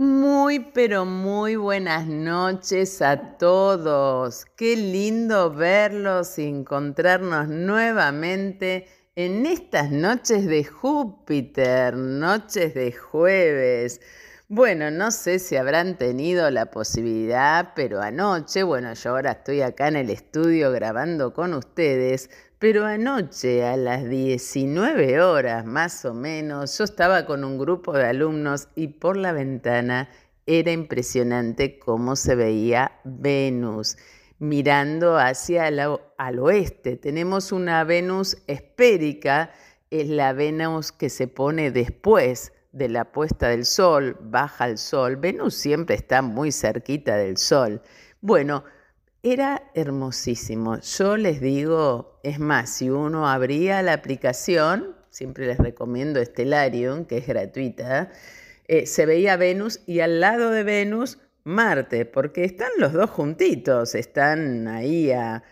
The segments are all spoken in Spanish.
Muy, pero muy buenas noches a todos. Qué lindo verlos y encontrarnos nuevamente en estas noches de Júpiter, noches de jueves. Bueno, no sé si habrán tenido la posibilidad, pero anoche, bueno, yo ahora estoy acá en el estudio grabando con ustedes, pero anoche a las 19 horas más o menos, yo estaba con un grupo de alumnos y por la ventana era impresionante cómo se veía Venus mirando hacia el, al oeste. Tenemos una Venus esférica, es la Venus que se pone después de la puesta del sol, baja el sol. Venus siempre está muy cerquita del sol. Bueno, era hermosísimo. Yo les digo, es más, si uno abría la aplicación, siempre les recomiendo Stellarium, que es gratuita, eh, se veía Venus y al lado de Venus Marte, porque están los dos juntitos, están ahí a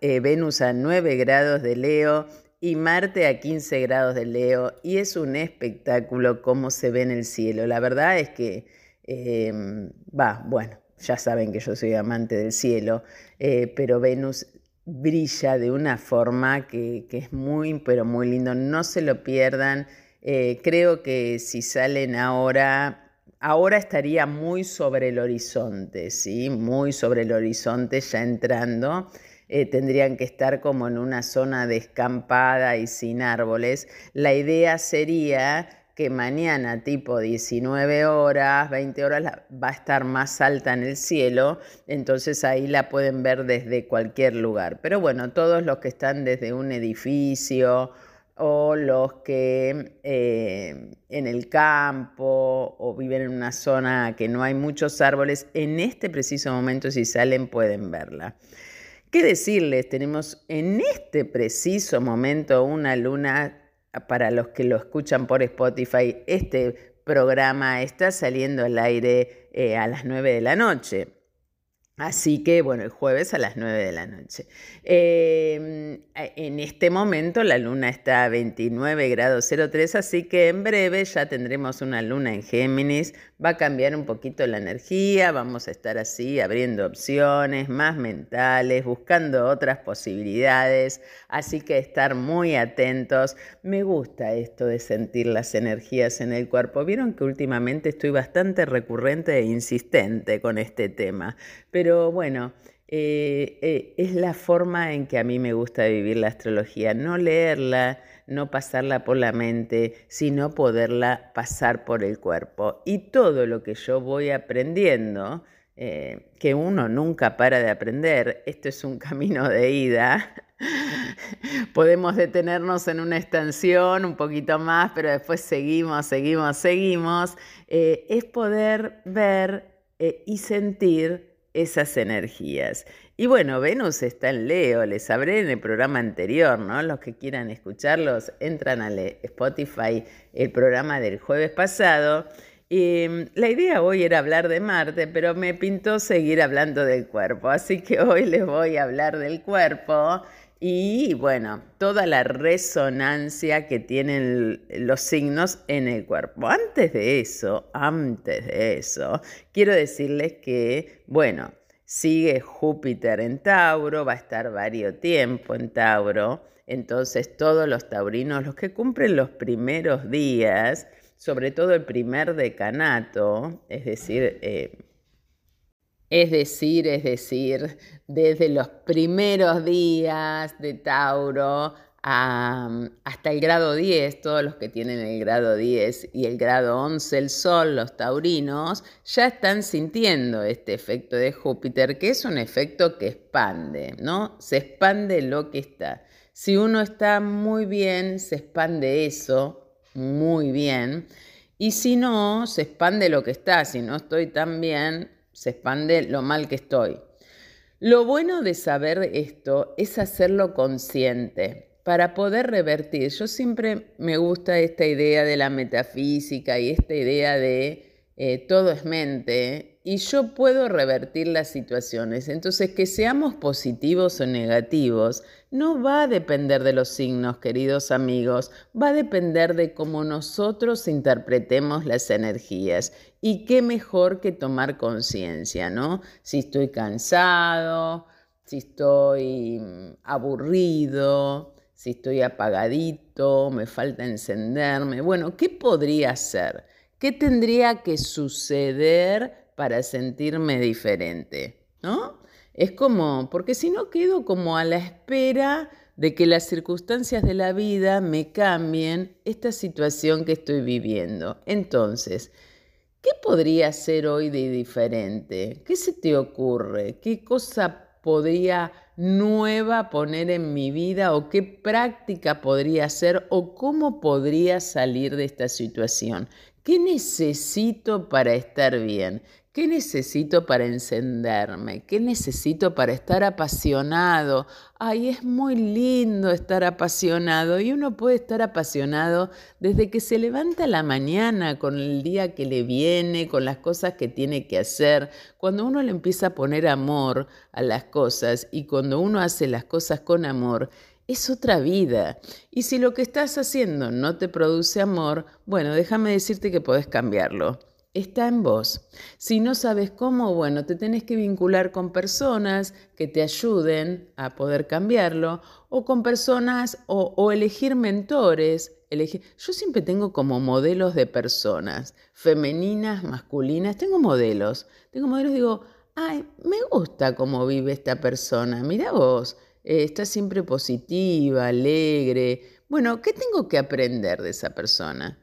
eh, Venus a 9 grados de Leo y Marte a 15 grados de Leo, y es un espectáculo cómo se ve en el cielo. La verdad es que, em, va, bueno, ya saben que yo soy amante del cielo, eh, pero Venus brilla de una forma que, es muy, pero muy lindo. No se lo pierdan. Eh, creo que si salen ahora, ahora estaría muy sobre el horizonte, ¿sí? Muy sobre el horizonte ya entrando. Eh, tendrían que estar como en una zona descampada y sin árboles. La idea sería que mañana tipo 19 horas, 20 horas va a estar más alta en el cielo, entonces ahí la pueden ver desde cualquier lugar. Pero bueno, todos los que están desde un edificio o los que eh, en el campo o viven en una zona que no hay muchos árboles, en este preciso momento si salen pueden verla. ¿Qué decirles? Tenemos en este preciso momento una luna para los que lo escuchan por Spotify, este programa está saliendo al aire eh, a las 9 de la noche. Así que, bueno, el jueves a las 9 de la noche. Em, en este momento la luna está a 29 grados 03, así que en breve ya tendremos una luna en Géminis. Va a cambiar un poquito la energía, vamos a estar así abriendo opciones más mentales, buscando otras posibilidades, así que estar muy atentos. Me gusta esto de sentir las energías en el cuerpo. Vieron que últimamente estoy bastante recurrente e insistente con este tema pero bueno, eh, eh, es la forma en que a mí me gusta vivir la astrología, no leerla, no pasarla por la mente, sino poderla pasar por el cuerpo. Y todo lo que yo voy aprendiendo, eh, que uno nunca para de aprender, esto es un camino de ida. Podemos detenernos en una extensión un poquito más, pero después seguimos, seguimos, seguimos. es poder ver y sentir esas energías. Y bueno, Venus está en Leo, les hablé en el programa anterior, ¿no? Los que quieran escucharlos, entran a Spotify, el programa del jueves pasado. Y mm, la idea hoy era hablar de Marte, pero me pintó seguir hablando del cuerpo, así que hoy les voy a hablar del cuerpo y bueno, toda la resonancia que tienen los signos en el cuerpo. Antes de eso, antes de eso, quiero decirles que, bueno, sigue Júpiter en Tauro, va a estar varios tiempo en Tauro, entonces todos los taurinos, los que cumplen los primeros días, sobre todo el primer decanato, es decir, eh, es decir, es decir, desde los primeros días de Tauro hasta el grado 10, todos los que tienen el grado 10 y el grado 11, el Sol, los taurinos, ya están sintiendo este efecto de Júpiter, que es un efecto que expande, ¿no? Se expande lo que está. Si uno está muy bien, se expande eso muy bien. Y si no, se expande lo que está. Si no estoy tan bien, se expande lo mal que estoy. Lo bueno de saber esto es hacerlo consciente para poder revertir. Yo siempre me gusta esta idea de la metafísica y esta idea de eh, todo es mente y yo puedo revertir las situaciones. Entonces, que seamos positivos o negativos no va a depender de los signos, queridos amigos, va a depender de cómo nosotros interpretemos las energías. Y qué mejor que tomar conciencia, ¿no? Si estoy cansado, si estoy mm, aburrido, si estoy apagadito, me falta encenderme. Bueno, ¿qué podría hacer? ¿Qué tendría que suceder para sentirme diferente? ¿No? Es como, porque si no quedo como a la espera de que las circunstancias de la vida me cambien esta situación que estoy viviendo. Entonces, ¿qué podría ser hoy de diferente? ¿Qué se te ocurre? ¿Qué cosa podría nueva poner en mi vida o qué práctica podría hacer o cómo podría salir de esta situación. ¿Qué necesito para estar bien? ¿Qué necesito para encenderme? ¿Qué necesito para estar apasionado? Ay, es muy lindo estar apasionado y uno puede estar apasionado desde que se levanta la mañana con el día que le viene, con las cosas que tiene que hacer. Cuando uno le empieza a poner amor a las cosas y cuando uno hace las cosas con amor, es otra vida. Y si lo que estás haciendo no te produce amor, bueno, déjame decirte que podés cambiarlo. Está en vos. Si no sabes cómo, bueno, te tenés que vincular con personas que te ayuden a poder cambiarlo o con personas o, elegir mentores. Yo siempre tengo como modelos de personas, femeninas, masculinas, tengo modelos. Tengo modelos, digo, ay, me gusta cómo vive esta persona, mira vos, eh, está siempre positiva, alegre. Bueno, ¿qué tengo que aprender de esa persona?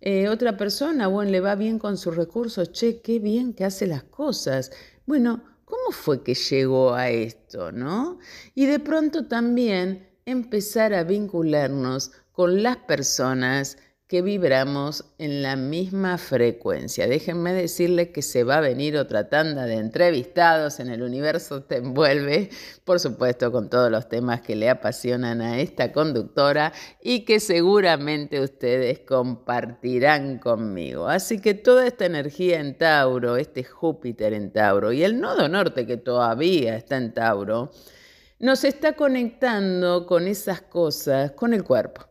Eh, otra persona, bueno, le va bien con sus recursos, che, qué bien que hace las cosas. Bueno, ¿cómo fue que llegó a esto, no? Y de pronto también empezar a vincularnos con las personas que vibramos en la misma frecuencia. Déjenme decirles que se va a venir otra tanda de entrevistados en el universo te envuelve, por supuesto con todos los temas que le apasionan a esta conductora y que seguramente ustedes compartirán conmigo. Así que toda esta energía en Tauro, este Júpiter en Tauro y el nodo norte que todavía está en Tauro, nos está conectando con esas cosas, con el cuerpo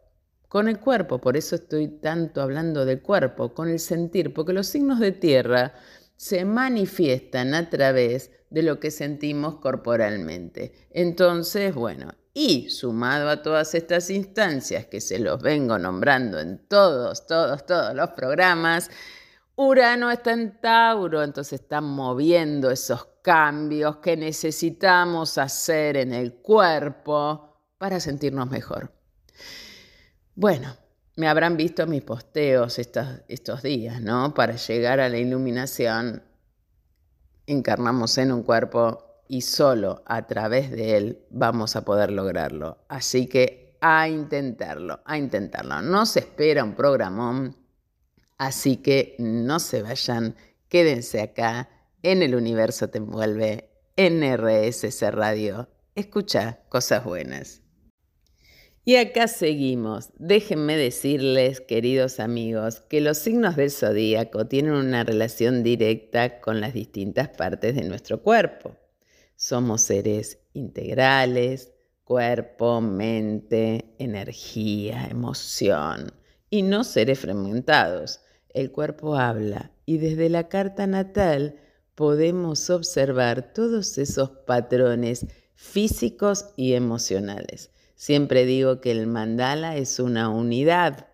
con el cuerpo, por eso estoy tanto hablando del cuerpo, con el sentir, porque los signos de tierra se manifiestan a través de lo que sentimos corporalmente. Entonces, bueno, y sumado a todas estas instancias que se los vengo nombrando en todos, todos, todos los programas, Urano está en Tauro, entonces está moviendo esos cambios que necesitamos hacer en el cuerpo para sentirnos mejor. Bueno, me habrán visto mis posteos estos, días, ¿no? Para llegar a la iluminación, encarnamos en un cuerpo y solo a través de él vamos a poder lograrlo. Así que a intentarlo, a intentarlo. No se espera un programón, así que no se vayan, quédense acá en el universo te envuelve, en RSS Radio. Escucha cosas buenas. Y acá seguimos. Déjenme decirles, queridos amigos, que los signos del zodíaco tienen una relación directa con las distintas partes de nuestro cuerpo. Somos seres integrales, cuerpo, mente, energía, emoción, y no seres fragmentados. El cuerpo habla y desde la carta natal podemos observar todos esos patrones físicos y emocionales. Siempre digo que el mandala es una unidad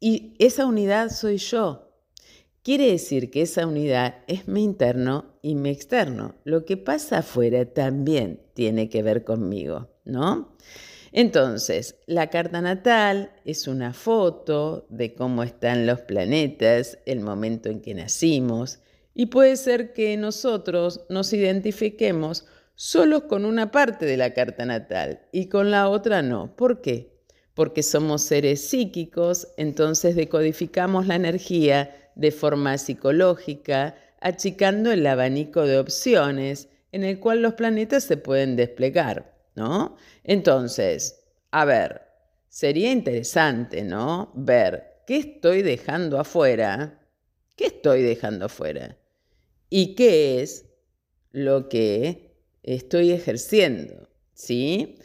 y esa unidad soy yo. Quiere decir que esa unidad es mi interno y mi externo. Lo que pasa afuera también tiene que ver conmigo, ¿no? Entonces, la carta natal es una foto de cómo están los planetas, el momento en que nacimos, y puede ser que nosotros nos identifiquemos solo con una parte de la carta natal y con la otra no. ¿Por qué? Porque somos seres psíquicos, entonces decodificamos la energía de forma psicológica, achicando el abanico de opciones en el cual los planetas se pueden desplegar, ¿no? Entonces, a ver, sería interesante, ¿no? Ver qué estoy dejando afuera, qué estoy dejando afuera y qué es lo que estoy ejerciendo, ¿sí?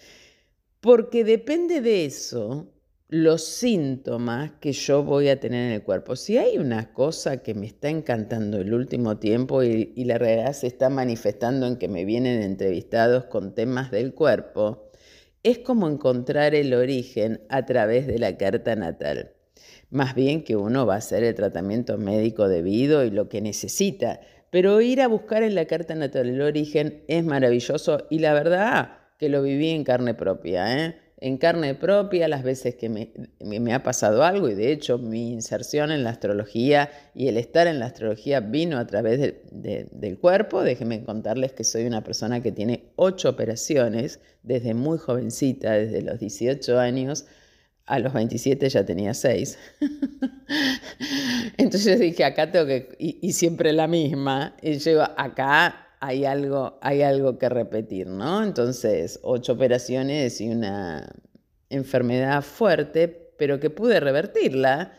Porque depende de eso los síntomas que yo voy a tener en el cuerpo. Si hay una cosa que me está encantando el último tiempo y, y, la realidad se está manifestando en que me vienen entrevistados con temas del cuerpo, es como encontrar el origen a través de la carta natal. Más bien que uno va a hacer el tratamiento médico debido y lo que necesita. Pero ir a buscar en la carta natal el origen es maravilloso y la verdad que lo viví en carne propia. ¿eh? en carne propia las veces que me, ha pasado algo y de hecho mi inserción en la astrología y el estar en la astrología vino a través del cuerpo. Déjenme contarles que soy una persona que tiene ocho operaciones desde muy jovencita, desde los 18 años. A los 27 ya tenía seis. Entonces dije, acá tengo que, y, siempre la misma, y yo acá hay algo, hay algo que repetir, ¿no? Entonces, ocho operaciones y una enfermedad fuerte, pero que pude revertirla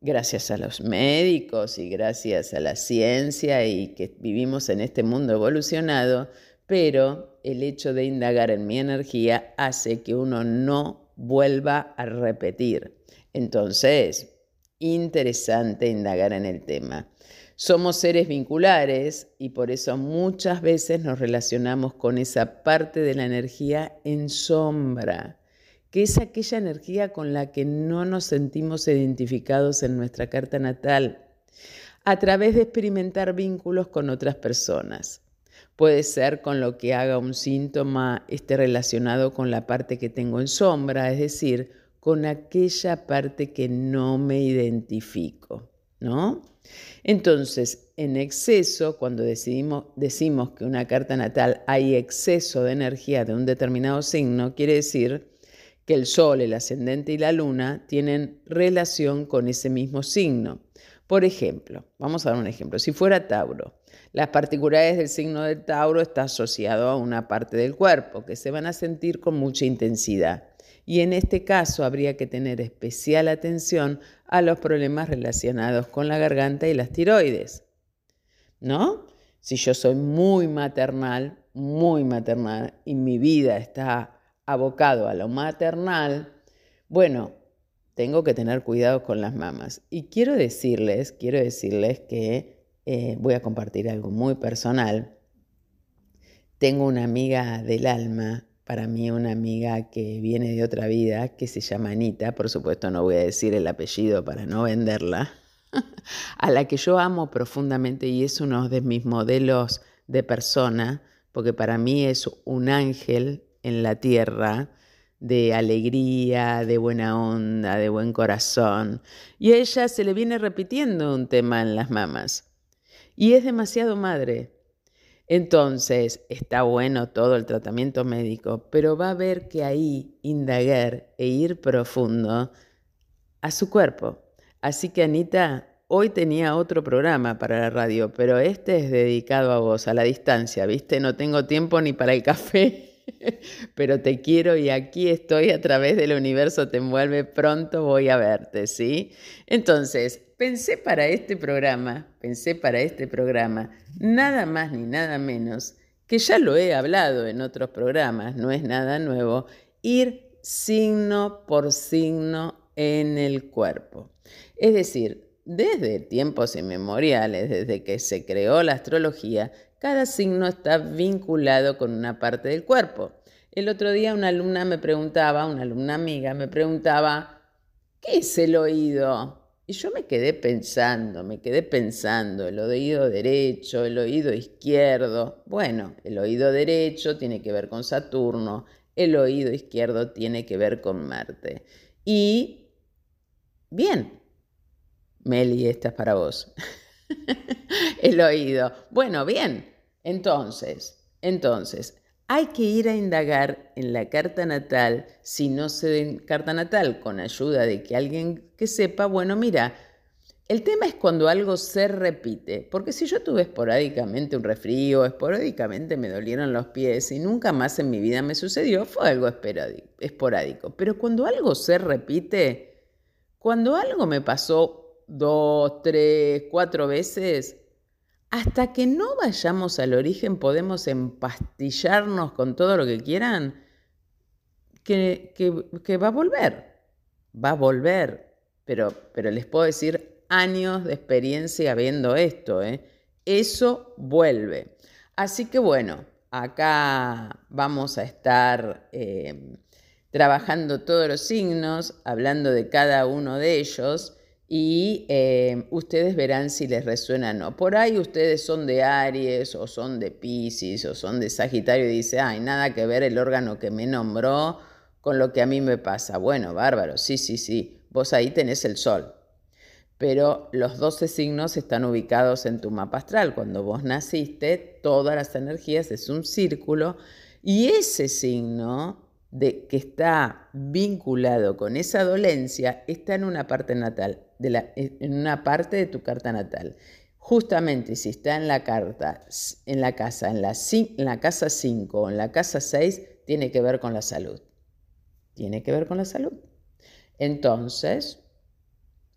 gracias a los médicos y gracias a la ciencia y que vivimos en este mundo evolucionado, pero el hecho de indagar en mi energía hace que uno no vuelva a repetir. Entonces, interesante indagar en el tema. Somos seres vinculares y por eso muchas veces nos relacionamos con esa parte de la energía en sombra, que es aquella energía con la que no nos sentimos identificados en nuestra carta natal, a través de experimentar vínculos con otras personas. Puede ser con lo que haga un síntoma esté relacionado con la parte que tengo en sombra, es decir, con aquella parte que no me identifico, ¿no? Entonces, en exceso, cuando decidimos, decimos que una carta natal hay exceso de energía de un determinado signo, quiere decir que el Sol, el ascendente y la Luna tienen relación con ese mismo signo. Por ejemplo, vamos a dar un ejemplo. Si fuera Tauro, las particularidades del signo de Tauro está asociado a una parte del cuerpo que se van a sentir con mucha intensidad y en este caso habría que tener especial atención a los problemas relacionados con la garganta y las tiroides. ¿No? Si yo soy muy maternal, muy maternal y mi vida está abocado a lo maternal, bueno, tengo que tener cuidado con las mamas. Y quiero decirles, quiero decirles que eh, voy a compartir algo muy personal. Tengo una amiga del alma para mí una amiga que viene de otra vida, que se llama Anita, por supuesto no voy a decir el apellido para no venderla, a la que yo amo profundamente y es uno de mis modelos de persona, porque para mí es un ángel en la tierra de alegría, de buena onda, de buen corazón. Y a ella se le viene repitiendo un tema en las mamas. Y es demasiado madre, entonces, está bueno todo el tratamiento médico, pero va a haber que ahí indagar e ir profundo a su cuerpo. Así que Anita, hoy tenía otro programa para la radio, pero este es dedicado a vos, a la distancia, ¿viste? No tengo tiempo ni para el café. pero te quiero y aquí estoy a través del universo te envuelve, pronto voy a verte, ¿sí? Entonces, pensé para este programa, pensé para este programa, nada más ni nada menos, que ya lo he hablado en otros programas, no es nada nuevo, ir signo por signo en el cuerpo. Es decir, desde tiempos inmemoriales, desde que se creó la astrología, cada signo está vinculado con una parte del cuerpo. El otro día una alumna me preguntaba, una alumna amiga me preguntaba, ¿qué es el oído? Y yo me quedé pensando, me quedé pensando, el oído derecho, el oído izquierdo. Bueno, el oído derecho tiene que ver con Saturno, el oído izquierdo tiene que ver con Marte. Y, bien, Meli, esta es para vos. el oído. Bueno, bien. Entonces, entonces, hay que ir a indagar en la carta natal, si no se den carta natal, con ayuda de que alguien que sepa, bueno, mira, el tema es cuando algo se repite, porque si yo tuve esporádicamente un resfrío, esporádicamente me dolieron los pies y nunca más en mi vida me sucedió, fue algo esporádico. Pero cuando algo se repite, cuando algo me pasó dos, tres, cuatro veces, hasta que no vayamos al origen podemos empastillarnos con todo lo que quieran, que, que, va a volver, va a volver, pero, pero les puedo decir años de experiencia viendo esto, ¿eh? eso vuelve. Así que bueno, acá vamos a estar eh, trabajando todos los signos, hablando de cada uno de ellos y eh, ustedes verán si les resuena o no. Por ahí ustedes son de Aries o son de Pisces o son de Sagitario y dice, ay, nada que ver el órgano que me nombró con lo que a mí me pasa. Bueno, bárbaro, sí, sí, sí, vos ahí tenés el sol. Pero los 12 signos están ubicados en tu mapa astral. Cuando vos naciste, todas las energías es un círculo y ese signo de que está vinculado con esa dolencia está en una parte natal, la, en una parte de tu carta natal. Justamente si está en la carta, en la casa, en la, en la casa 5 o en la casa 6, tiene que ver con la salud. Tiene que ver con la salud. Entonces,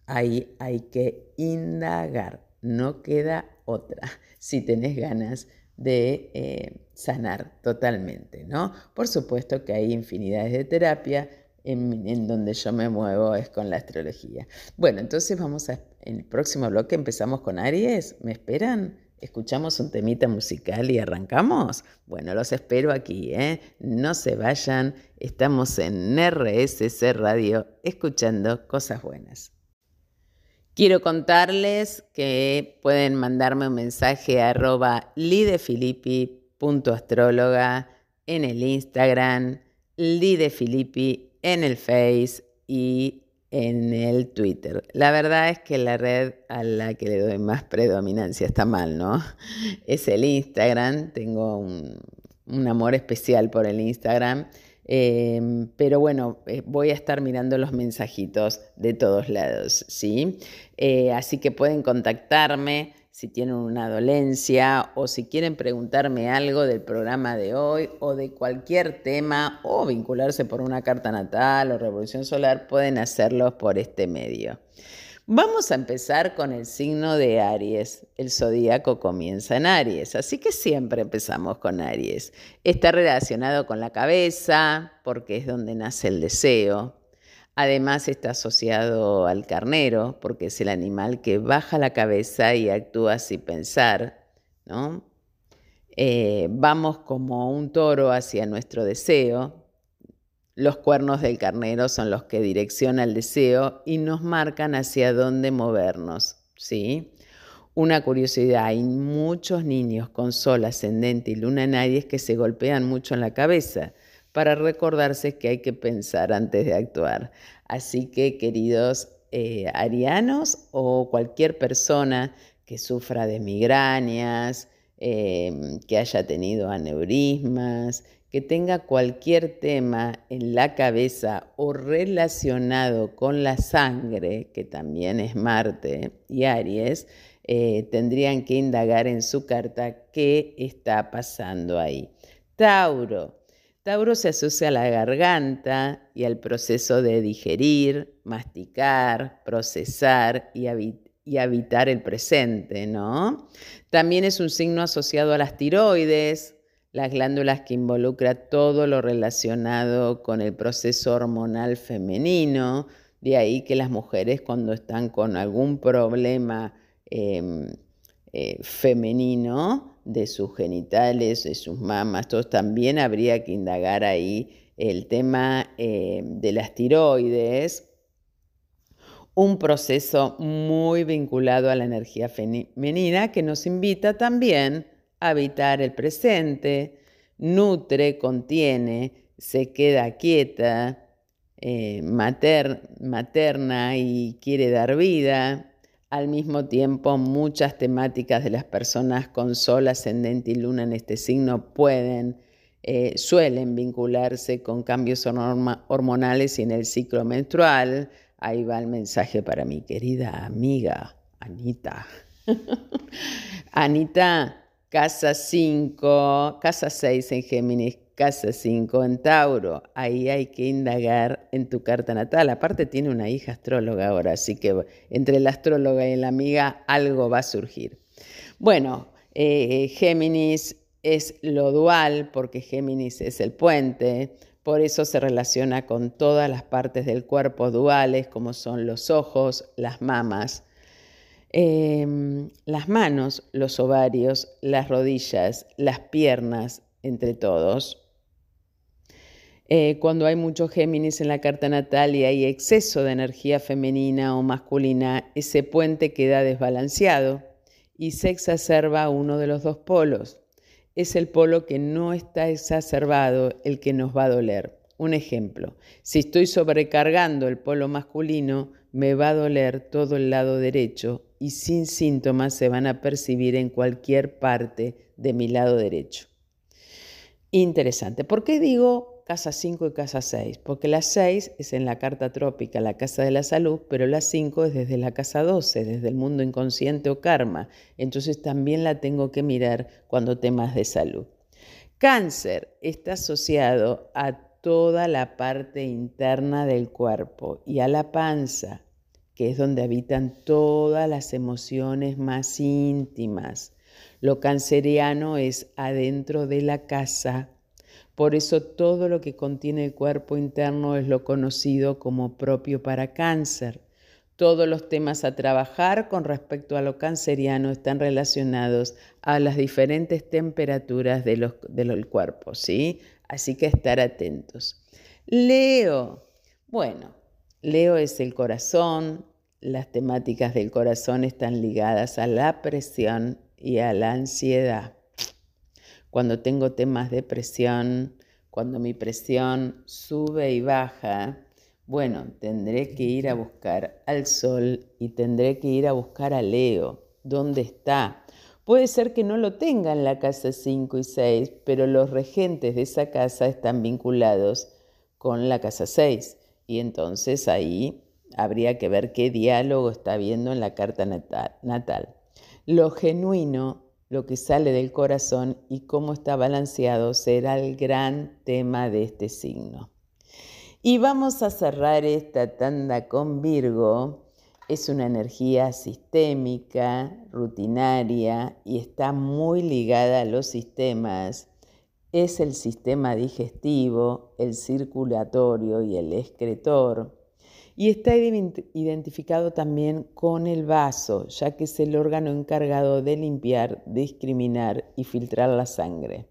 ahí hay que indagar, no queda otra, si tenés ganas de eh, sanar totalmente, ¿no? Por supuesto que hay infinidades de terapia, en, donde yo me muevo es con la astrología. Bueno, entonces vamos a, en el próximo bloque empezamos con Aries, ¿me esperan? ¿Escuchamos un temita musical y arrancamos? Bueno, los espero aquí, ¿eh? No se vayan, estamos en RSC Radio escuchando cosas buenas. Quiero contarles que pueden mandarme un mensaje a arroba lidefilippi.astróloga en el Instagram, lidefilippi en el Face y en el Twitter. La verdad es que la red a la que le doy más predominancia está mal, ¿no? Es el Instagram, tengo un, amor especial por el Instagram Em, pero bueno, eh, voy a estar mirando los mensajitos de todos lados, ¿sí? Eh, así que pueden contactarme si tienen una dolencia o si quieren preguntarme algo del programa de hoy o de cualquier tema o vincularse por una carta natal o revolución solar, pueden hacerlo por este medio. Vamos a empezar con el signo de Aries. El zodíaco comienza en Aries, así que siempre empezamos con Aries. Está relacionado con la cabeza, porque es donde nace el deseo. Además está asociado al carnero, porque es el animal que baja la cabeza y actúa sin pensar. ¿no? Eh, vamos como un toro hacia nuestro deseo, los cuernos del carnero son los que direccionan el deseo y nos marcan hacia dónde movernos, ¿sí? Una curiosidad, hay muchos niños con sol ascendente y luna en Aries que se golpean mucho en la cabeza para recordarse que hay que pensar antes de actuar. Así que, queridos eh, arianos o cualquier persona que sufra de migrañas, eh, que haya tenido aneurismas, que tenga cualquier tema en la cabeza o relacionado con la sangre, que también es Marte y Aries, eh, tendrían que indagar en su carta qué está pasando ahí. Tauro. Tauro se asocia a la garganta y al proceso de digerir, masticar, procesar y, habitar el presente, ¿no? También es un signo asociado a las tiroides, las glándulas que involucra todo lo relacionado con el proceso hormonal femenino, de ahí que las mujeres cuando están con algún problema em, eh, femenino de sus genitales, de sus mamas, todos también habría que indagar ahí el tema em, de las tiroides, un proceso muy vinculado a la energía femenina que nos invita también habitar el presente, nutre, contiene, se queda quieta, eh, materna y quiere dar vida. Al mismo tiempo, muchas temáticas de las personas con sol, ascendente y luna en este signo pueden, eh, suelen vincularse con cambios hormonales y en el ciclo menstrual. Ahí va el mensaje para mi querida amiga Anita. Anita, Casa 5, casa 6 en Géminis, casa 5 en Tauro. Ahí hay que indagar en tu carta natal. Aparte tiene una hija astróloga ahora, así que entre la astróloga y la amiga algo va a surgir. Bueno, eh, Géminis es lo dual porque Géminis es el puente, por eso se relaciona con todas las partes del cuerpo duales como son los ojos, las mamas, em, las manos, los ovarios, las rodillas, las piernas, entre todos. Eh, cuando hay mucho Géminis en la carta natal y hay exceso de energía femenina o masculina, ese puente queda desbalanceado y se exacerba uno de los dos polos. Es el polo que no está exacerbado el que nos va a doler. Un ejemplo, si estoy sobrecargando el polo masculino, me va a doler todo el lado derecho y sin síntomas se van a percibir en cualquier parte de mi lado derecho. Interesante. ¿Por qué digo casa 5 y casa 6, porque la 6 es en la carta trópica, la casa de la salud, pero la 5 es desde la casa 12, desde el mundo inconsciente o karma. Entonces también la tengo que mirar cuando temas de salud. Cáncer está asociado a toda la parte interna del cuerpo y a la panza, que es donde habitan todas las emociones más íntimas. Lo canceriano es adentro de la casa por eso todo lo que contiene el cuerpo interno es lo conocido como propio para cáncer. Todos los temas a trabajar con respecto a lo canceriano están relacionados a las diferentes temperaturas del cuerpo, ¿sí? Así que estar atentos. Leo. Bueno, Leo es el corazón. Las temáticas del corazón están ligadas a la presión y a la ansiedad cuando tengo temas de presión, cuando mi presión sube y baja, bueno, tendré que ir a buscar al Sol y tendré que ir a buscar a Leo. ¿Dónde está? Puede ser que no lo tenga en la casa 5 y 6, pero los regentes de esa casa están vinculados con la casa 6. Y entonces ahí habría que ver qué diálogo está viendo en la carta natal. Lo genuino lo que sale del corazón y cómo está balanceado será el gran tema de este signo. Y vamos a cerrar esta tanda con Virgo. Es una energía sistémica, rutinaria y está muy ligada a los sistemas. Es el sistema digestivo, el circulatorio y el excretor y está identificado también con el vaso, ya que es el órgano encargado de limpiar, discriminar y filtrar la sangre.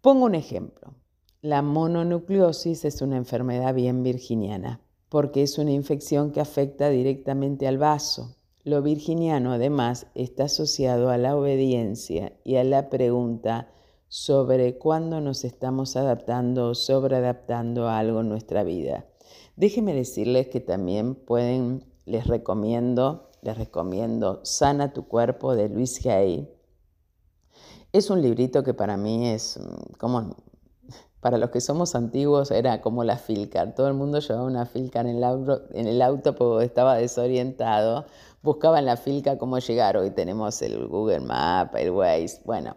Pongo un ejemplo. La mononucleosis es una enfermedad bien virginiana, porque es una infección que afecta directamente al vaso. Lo virginiano además está asociado a la obediencia y a la pregunta sobre cuándo nos estamos adaptando o sobreadaptando a algo en nuestra vida. Déjenme decirles que también pueden, les recomiendo, les recomiendo Sana tu cuerpo de Luis Hay. Es un librito que para mí es mm, como, para los que somos antiguos era como la Filcar. Todo el mundo llevaba una Filcar en el auto, en el auto porque estaba desorientado. Buscaba en la Filcar cómo llegar. Hoy tenemos el Google Map, el Waze, bueno,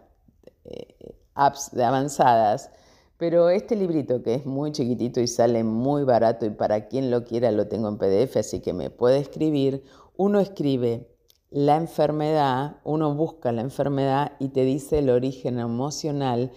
eh, apps de avanzadas pero este librito que es muy chiquitito y sale muy barato y para quien lo quiera lo tengo en PDF, así que me puede escribir, uno escribe la enfermedad, uno busca la enfermedad y te dice el origen emocional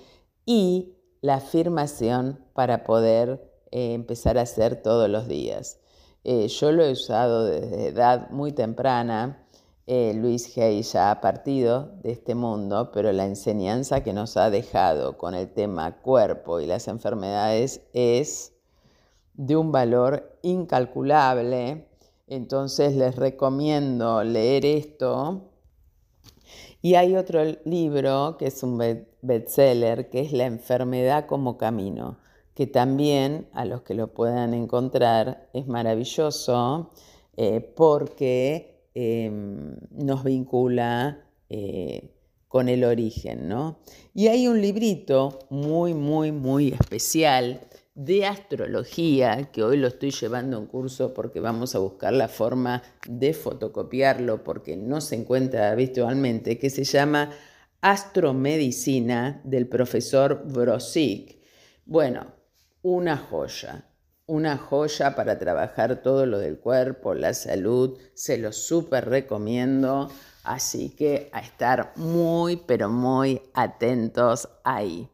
y la afirmación para poder eh, empezar a hacer todos los días. Eh, yo lo he usado desde edad muy temprana eh, Luis Hay ya ha partido de este mundo, pero la enseñanza que nos ha dejado con el tema cuerpo y las enfermedades es de un valor incalculable. Entonces les recomiendo leer esto. Y hay otro libro que es un bestseller, que es La enfermedad como camino, que también a los que lo puedan encontrar es maravilloso eh, porque Em, nos vincula eh, con el origen, ¿no? Y hay un librito muy, muy, muy especial de astrología, que hoy lo estoy llevando en curso porque vamos a buscar la forma de fotocopiarlo porque no se encuentra virtualmente, que se llama Astromedicina del profesor Brosik. Bueno, una joya una joya para trabajar todo lo del cuerpo, la salud, se lo súper recomiendo Así que a estar muy, pero muy atentos ahí.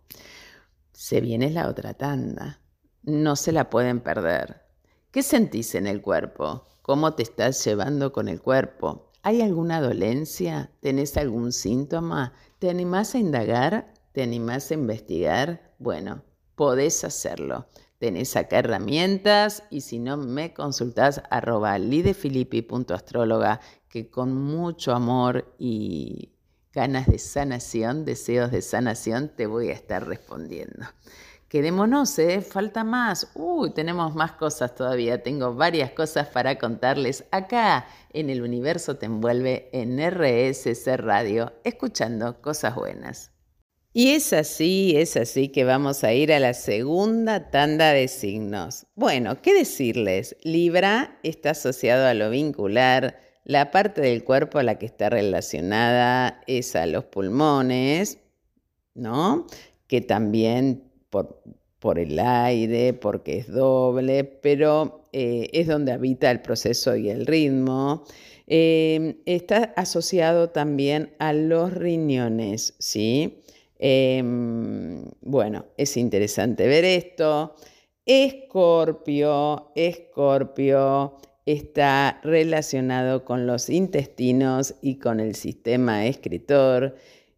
Se viene la otra tanda. No se la pueden perder. ¿Qué sentís en el cuerpo? ¿Cómo te estás llevando con el cuerpo? ¿Hay alguna dolencia? ¿Tenés algún síntoma? ¿Te animás a indagar? ¿Te animás a investigar? Bueno, podés hacerlo. Tenés acá herramientas y si no me consultás arroba lidefilippi.astróloga que con mucho amor y ganas de sanación, deseos de sanación, te voy a estar respondiendo. Quedémonos, ¿eh? falta más. Uy, tenemos más cosas todavía. Tengo varias cosas para contarles acá en el universo te envuelve en RSC Radio, escuchando cosas buenas. Y es así, es así que vamos a ir a la segunda tanda de signos. Bueno, ¿qué decirles? Libra está asociado a lo vincular, la parte del cuerpo a la que está relacionada es a los pulmones, ¿no? Que también por, el aire, porque es doble, pero eh, es donde habita el proceso y el ritmo. Eh, está asociado también a los riñones, ¿sí? Em, bueno, es interesante ver esto. Escorpio, Escorpio está relacionado con los intestinos y con el sistema escritor,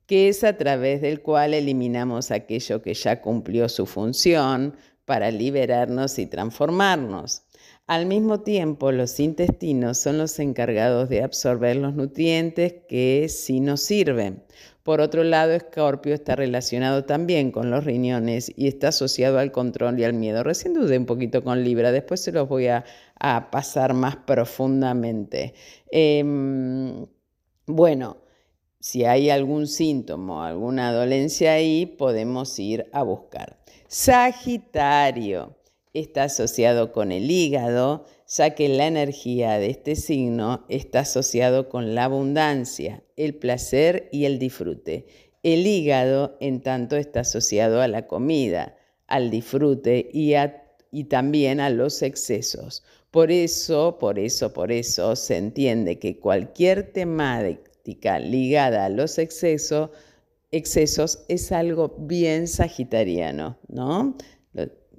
que es a través del cual eliminamos aquello que ya cumplió su función para liberarnos y transformarnos. Al mismo tiempo, los intestinos son los encargados de absorber los nutrientes que sí nos sirven. Por otro lado, Escorpio está relacionado también con los riñones y está asociado al control y al miedo. Recién dudé un poquito con Libra, después se los voy a, pasar más profundamente. Em, bueno, si hay algún síntoma, alguna dolencia ahí, podemos ir a buscar. Sagitario está asociado con el hígado, ya que la energía de este signo está asociado con la abundancia, el placer y el disfrute. El hígado, en tanto, está asociado a la comida, al disfrute y, también a los excesos. Por eso, por eso, por eso se entiende que cualquier temática ligada a los excesos, excesos es algo bien sagitariano, ¿no?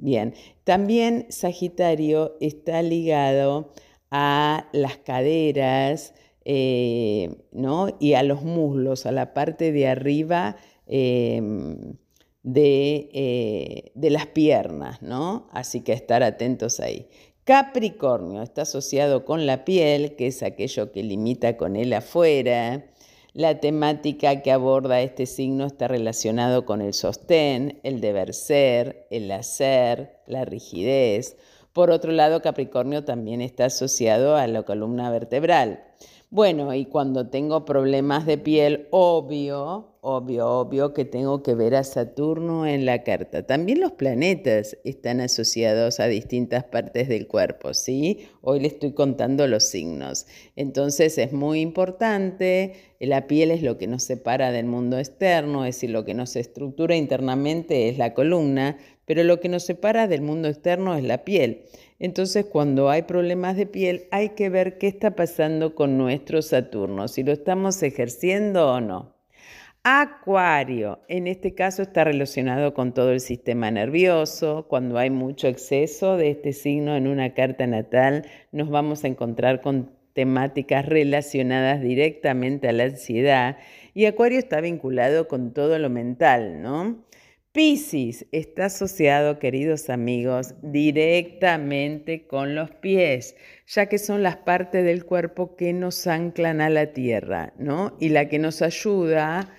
Bien, también Sagitario está ligado a las caderas eh, ¿no? y a los muslos, a la parte de arriba em, de, eh, de, las piernas, ¿no? Así que estar atentos ahí. Capricornio está asociado con la piel, que es aquello que limita con el afuera. La temática que aborda este signo está relacionado con el sostén, el deber ser, el hacer, la rigidez. Por otro lado, Capricornio también está asociado a la columna vertebral. Bueno, y cuando tengo problemas de piel, obvio, obvio, obvio que tengo que ver a Saturno en la carta. También los planetas están asociados a distintas partes del cuerpo, ¿sí? Hoy le estoy contando los signos. Entonces es muy importante, la piel es lo que nos separa del mundo externo, es decir, lo que nos estructura internamente es la columna, pero lo que nos separa del mundo externo es la piel. Entonces, cuando hay problemas de piel, hay que ver qué está pasando con nuestro Saturno, si lo estamos ejerciendo o no. Acuario, en este caso está relacionado con todo el sistema nervioso. Cuando hay mucho exceso de este signo en una carta natal, nos vamos a encontrar con temáticas relacionadas directamente a la ansiedad. Y Acuario está vinculado con todo lo mental, ¿no? Piscis está asociado, queridos amigos, directamente con los pies, ya que son las partes del cuerpo que nos anclan a la tierra, ¿no? Y la que nos ayuda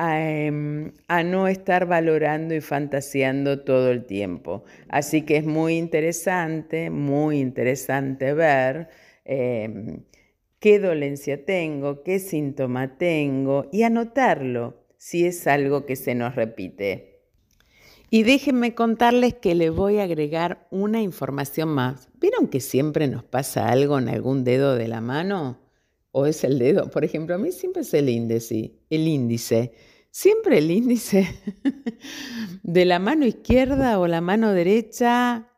a, em, no estar valorando y fantaseando todo el tiempo. Así que es muy interesante, muy interesante ver em, qué dolencia tengo, qué síntoma tengo y anotarlo si es algo que se nos repite. Y déjenme contarles que le voy a agregar una información más. ¿Vieron que siempre nos pasa algo en algún dedo de la mano? ¿O es el dedo? Por ejemplo, a mí siempre es el índice. El índice. Siempre el índice de la mano izquierda o la mano derecha.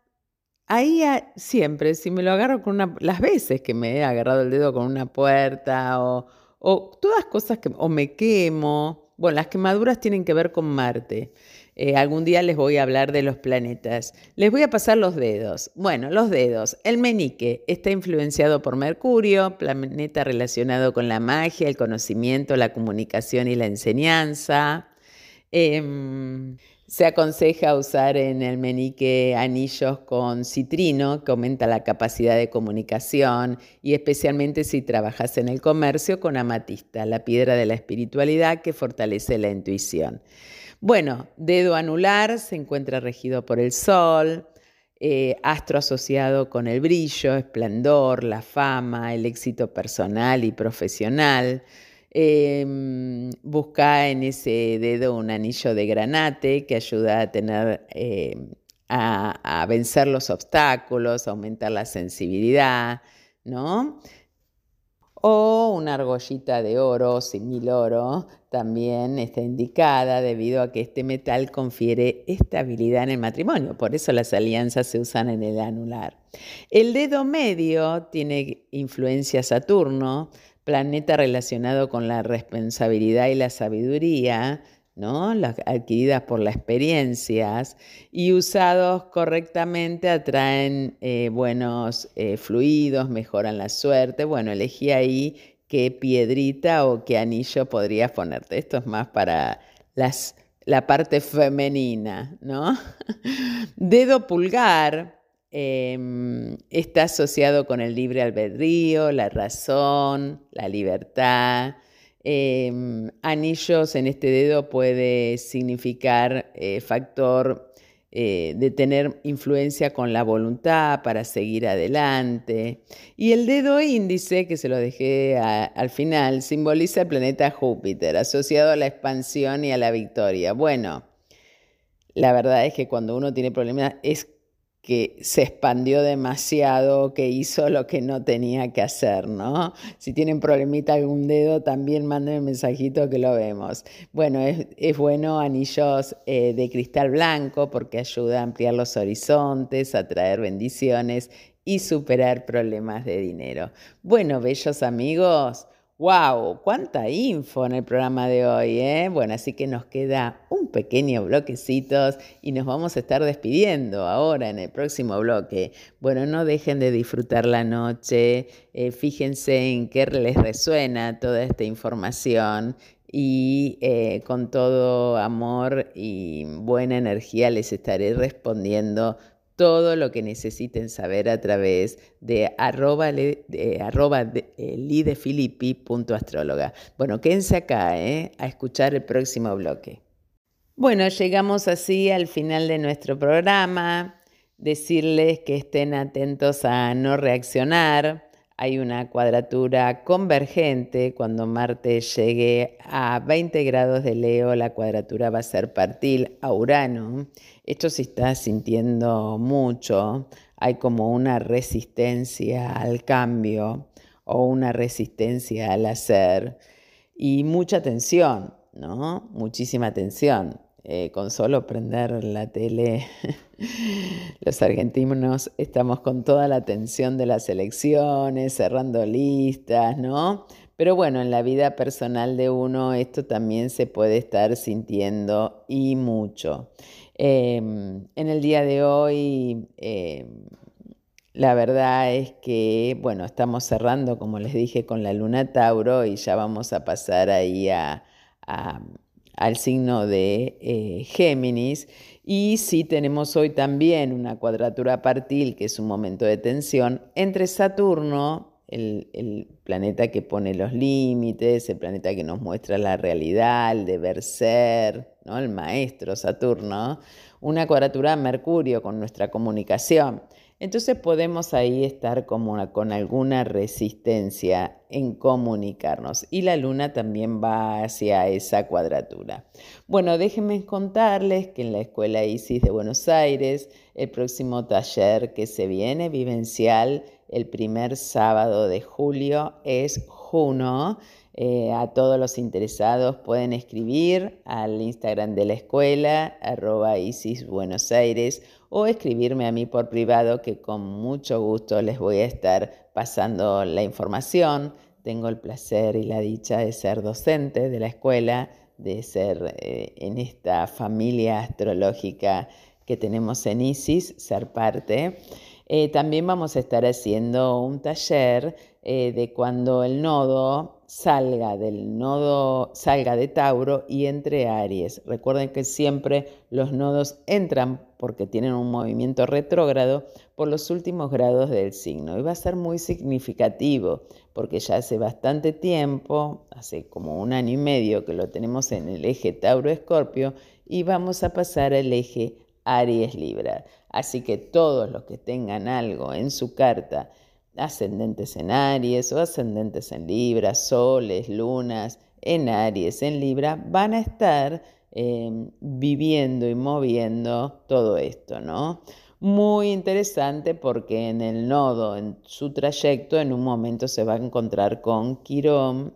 Ahí siempre, si me lo agarro con una... Las veces que me he agarrado el dedo con una puerta o, o todas cosas que, o me quemo. Bueno, las quemaduras tienen que ver con Marte. Eh, algún día les voy a hablar de los planetas. Les voy a pasar los dedos. Bueno, los dedos. El menique está influenciado por Mercurio, planeta relacionado con la magia, el conocimiento, la comunicación y la enseñanza. Em, se aconseja usar en el menique anillos con citrino, que aumenta la capacidad de comunicación, y especialmente si trabajas en el comercio con amatista, la piedra de la espiritualidad que fortalece la intuición. Bueno, dedo anular se encuentra regido por el sol, eh, astro asociado con el brillo, esplendor, la fama, el éxito personal y profesional. Em, busca en ese dedo un anillo de granate que ayuda a tener em, a, vencer los obstáculos, aumentar la sensibilidad, ¿no? O una argollita de oro, mil oro, también está indicada debido a que este metal confiere estabilidad en el matrimonio. Por eso las alianzas se usan en el anular. El dedo medio tiene influencia Saturno, planeta relacionado con la responsabilidad y la sabiduría, ¿no? Las adquiridas por las experiencias y usados correctamente atraen eh, buenos eh, fluidos, mejoran la suerte. Bueno, elegí ahí qué piedrita o qué anillo podrías ponerte. Esto es más para las, la parte femenina, ¿no? Dedo pulgar. Em, está asociado con el libre albedrío, la razón, la libertad, Em, anillos en este dedo puede significar eh, factor eh, de tener influencia con la voluntad para seguir adelante. Y el dedo índice, que se lo dejé al final, simboliza el planeta Júpiter, asociado a la expansión y a la victoria. Bueno, la verdad es que cuando uno tiene problemas es que se expandió demasiado, que hizo lo que no tenía que hacer, ¿no? Si tienen problemita algún dedo, también manden un mensajito que lo vemos. Bueno, es, bueno anillos eh, de cristal blanco porque ayuda a ampliar los horizontes, a traer bendiciones y superar problemas de dinero. Bueno, bellos amigos, ¡Wow! ¡Cuánta info en el programa de hoy! ¿eh? Bueno, así que nos queda un pequeño bloquecito y nos vamos a estar despidiendo ahora en el próximo bloque. Bueno, no dejen de disfrutar la noche, eh, fíjense en qué les resuena toda esta información y eh, con todo amor y buena energía les estaré respondiendo todo lo que necesiten saber a través de arroba, de, lidefilippi.astróloga. Bueno, quédense acá ¿eh? a escuchar el próximo bloque. Bueno, llegamos así al final de nuestro programa. Decirles que estén atentos a no reaccionar. Hay una cuadratura convergente. Cuando Marte llegue a 20 grados de Leo, la cuadratura va a ser partil a Urano. Esto se está sintiendo mucho, hay como una resistencia al cambio o una resistencia al hacer y mucha tensión, ¿no? Muchísima tensión. Eh, con solo prender la tele, los argentinos estamos con toda la tensión de las elecciones, cerrando listas, ¿no? Pero bueno, en la vida personal de uno esto también se puede estar sintiendo y mucho. Em, en el día de hoy, em, la verdad es que, bueno, estamos cerrando, como les dije, con la luna Tauro y ya vamos a pasar ahí al signo de eh, Géminis. Y sí tenemos hoy también una cuadratura partil, que es un momento de tensión, entre Saturno, el, planeta que pone los límites, el planeta que nos muestra la realidad, el deber ser, ¿no? el maestro Saturno, una cuadratura Mercurio con nuestra comunicación. Entonces podemos ahí estar como con alguna resistencia en comunicarnos. Y la luna también va hacia esa cuadratura. Bueno, déjenme contarles que en la Escuela ISIS de Buenos Aires, el próximo taller que se viene, vivencial, el primer sábado de julio es Juno. Eh, a todos los interesados pueden escribir al Instagram de la escuela, arroba Isis Buenos Aires, o escribirme a mí por privado, que con mucho gusto les voy a estar pasando la información tengo el placer y la dicha de ser docente de la escuela, de ser eh, en esta familia astrológica que tenemos en ISIS, ser parte. Eh, también vamos a estar haciendo un taller eh, de cuando el nodo salga del nodo, salga de Tauro y entre Aries. Recuerden que siempre los nodos entran porque tienen un movimiento retrógrado por los últimos grados del signo. Y va a ser muy significativo porque ya hace bastante tiempo, hace como un año y medio que lo tenemos en el eje Tauro-Escorpio y vamos a pasar al eje Aries-Libra. Así que todos los que tengan algo en su carta, ascendentes en Aries o ascendentes en Libra, soles, lunas en Aries, en Libra, van a estar em, viviendo y moviendo todo esto, ¿no? Muy interesante porque en el nodo, en su trayecto, en un momento se va a encontrar con Quirón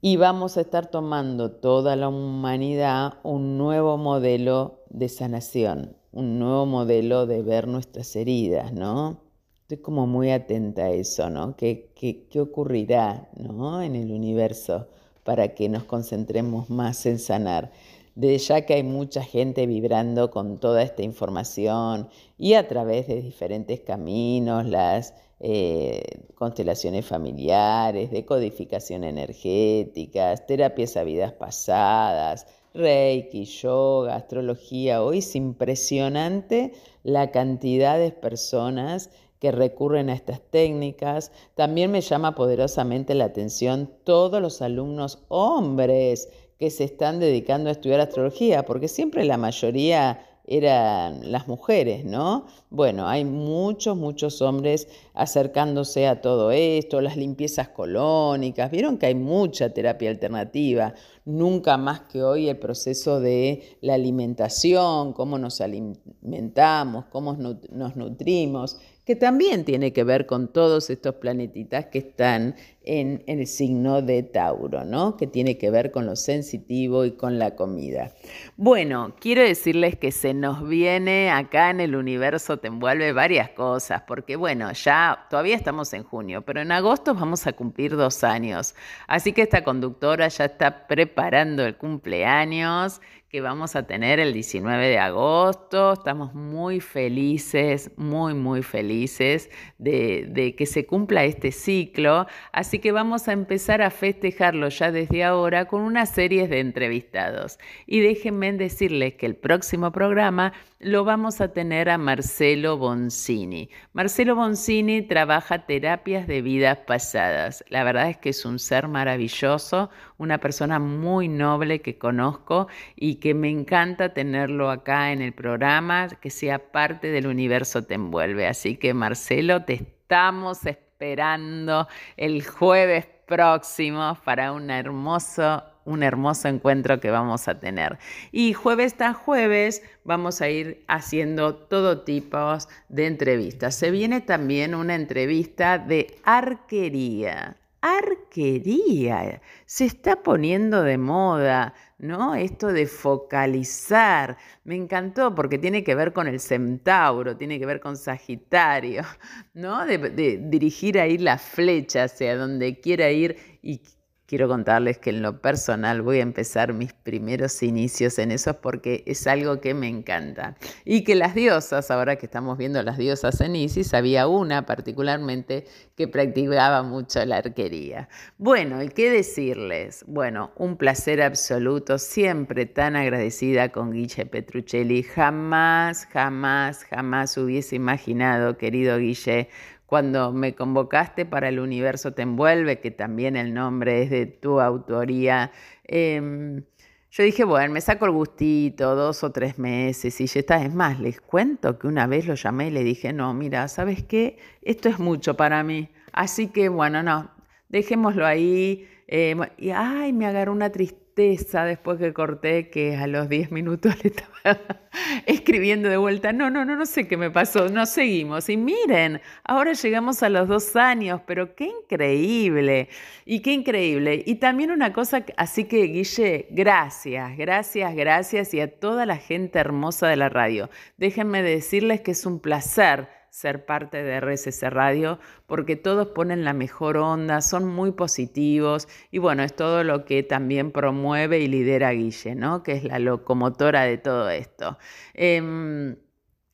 y vamos a estar tomando toda la humanidad un nuevo modelo de sanación, un nuevo modelo de ver nuestras heridas, ¿no? Estoy como muy atenta a eso, ¿no? ¿Qué, qué, ocurrirá, ¿no? En el universo para que nos concentremos más en sanar? De ya que hay mucha gente vibrando con toda esta información y a través de diferentes caminos, las eh, constelaciones familiares, decodificación energéticas, terapias a vidas pasadas, reiki, yoga, astrología. Hoy es impresionante la cantidad de personas que recurren a estas técnicas. También me llama poderosamente la atención todos los alumnos hombres que se están dedicando a estudiar astrología, porque siempre la mayoría eran las mujeres, ¿no? Bueno, hay muchos, muchos hombres acercándose a todo esto, las limpiezas colónicas, vieron que hay mucha terapia alternativa, nunca más que hoy el proceso de la alimentación, cómo nos alimentamos, cómo nos nutrimos, que también tiene que ver con todos estos planetitas que están en, el signo de Tauro, ¿no? Que tiene que ver con lo sensitivo y con la comida. Bueno, quiero decirles que se nos viene acá en el universo, te envuelve varias cosas, porque bueno, ya todavía estamos en junio, pero en agosto vamos a cumplir dos años. Así que esta conductora ya está preparando el cumpleaños que vamos a tener el 19 de agosto. Estamos muy felices, muy, muy felices de, de, que se cumpla este ciclo. Así que vamos a empezar a festejarlo ya desde ahora con una serie de entrevistados. Y déjenme decirles que el próximo programa lo vamos a tener a Marcelo Boncini. Marcelo Boncini trabaja terapias de vidas pasadas. La verdad es que es un ser maravilloso, una persona muy noble que conozco y que me encanta tenerlo acá en el programa, que sea parte del universo te envuelve. Así que Marcelo, te estamos esperando el jueves próximo para un hermoso un hermoso encuentro que vamos a tener. Y jueves tras jueves vamos a ir haciendo todo tipo de entrevistas. Se viene también una entrevista de arquería. Arquería. Se está poniendo de moda. ¿no? Esto de focalizar, me encantó porque tiene que ver con el centauro, tiene que ver con Sagitario, ¿no? De, dirigir ahí la flecha hacia donde quiera ir y Quiero contarles que en lo personal voy a empezar mis primeros inicios en eso porque es algo que me encanta. Y que las diosas, ahora que estamos viendo las diosas en Isis, había una particularmente que practicaba mucho la arquería. Bueno, ¿y qué decirles? Bueno, un placer absoluto, siempre tan agradecida con Guille Petruccelli. Jamás, jamás, jamás hubiese imaginado, querido Guille, cuando me convocaste para El Universo Te Envuelve, que también el nombre es de tu autoría, em, yo dije, bueno, me saco el gustito, dos o tres meses, y ya está. Es más, les cuento que una vez lo llamé y le dije, no, mira, ¿sabes qué? Esto es mucho para mí. Así que, bueno, no, dejémoslo ahí. Eh, y, ay, me agarró una tristeza después que corté que a los 10 minutos le estaba escribiendo de vuelta. No, no, no, no sé qué me pasó. No seguimos. Y miren, ahora llegamos a los dos años, pero qué increíble. Y qué increíble. Y también una cosa, así que Guille, gracias, gracias, gracias y a toda la gente hermosa de la radio. Déjenme decirles que es un placer ser parte de RSC Radio porque todos ponen la mejor onda, son muy positivos y bueno, es todo lo que también promueve y lidera Guille, ¿no? Que es la locomotora de todo esto. Em,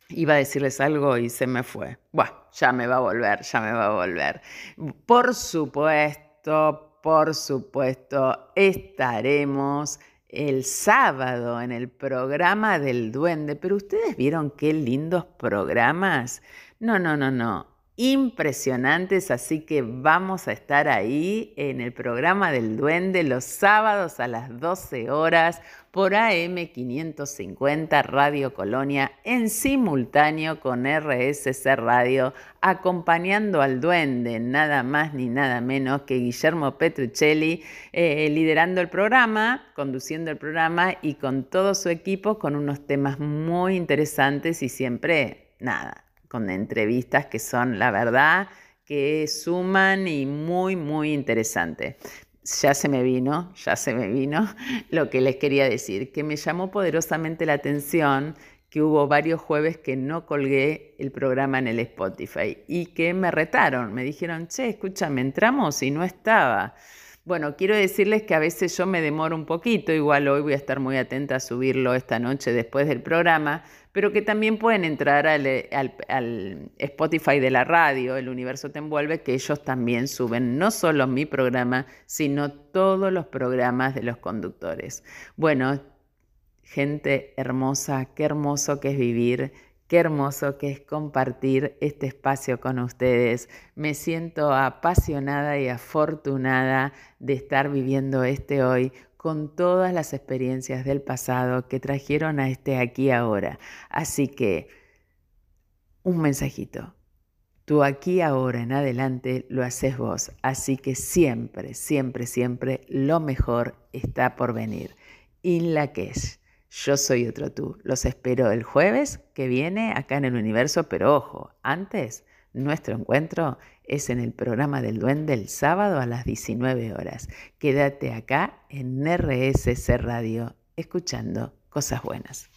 iba a decirles algo y se me fue. Bueno, ya me va a volver, ya me va a volver. Por supuesto, por supuesto, estaremos el sábado en el programa del duende, pero ustedes vieron qué lindos programas. No, no, no, no. Impresionantes, así que vamos a estar ahí en el programa del Duende los sábados a las 12 horas por AM550 Radio Colonia en simultáneo con RSC Radio, acompañando al Duende, nada más ni nada menos que Guillermo Petruccelli, eh, liderando el programa, conduciendo el programa y con todo su equipo con unos temas muy interesantes y siempre, nada, con entrevistas que son, la verdad, que suman y muy, muy interesante. Ya se me vino, ya se me vino lo que les quería decir, que me llamó poderosamente la atención que hubo varios jueves que no colgué el programa en el Spotify y que me retaron, me dijeron, che, escúchame, entramos y no estaba. Bueno, quiero decirles que a veces yo me demoro un poquito, igual hoy voy a estar muy atenta a subirlo esta noche después del programa, pero que también pueden entrar al, Spotify de la radio, El Universo Te Envuelve, que ellos también suben no solo mi programa, sino todos los programas de los conductores. Bueno, gente hermosa, qué hermoso que es vivir Qué hermoso que es compartir este espacio con ustedes. Me siento apasionada y afortunada de estar viviendo este hoy con todas las experiencias del pasado que trajeron a este aquí ahora. Así que, un mensajito. Tú aquí ahora en adelante lo haces vos. Así que siempre, siempre, siempre lo mejor está por venir. In la que es. Yo soy otro tú. Los espero el jueves que viene acá en el universo, pero ojo, antes nuestro encuentro es en el programa del duende el sábado a las 19 horas. Quédate acá en RSC Radio escuchando cosas buenas.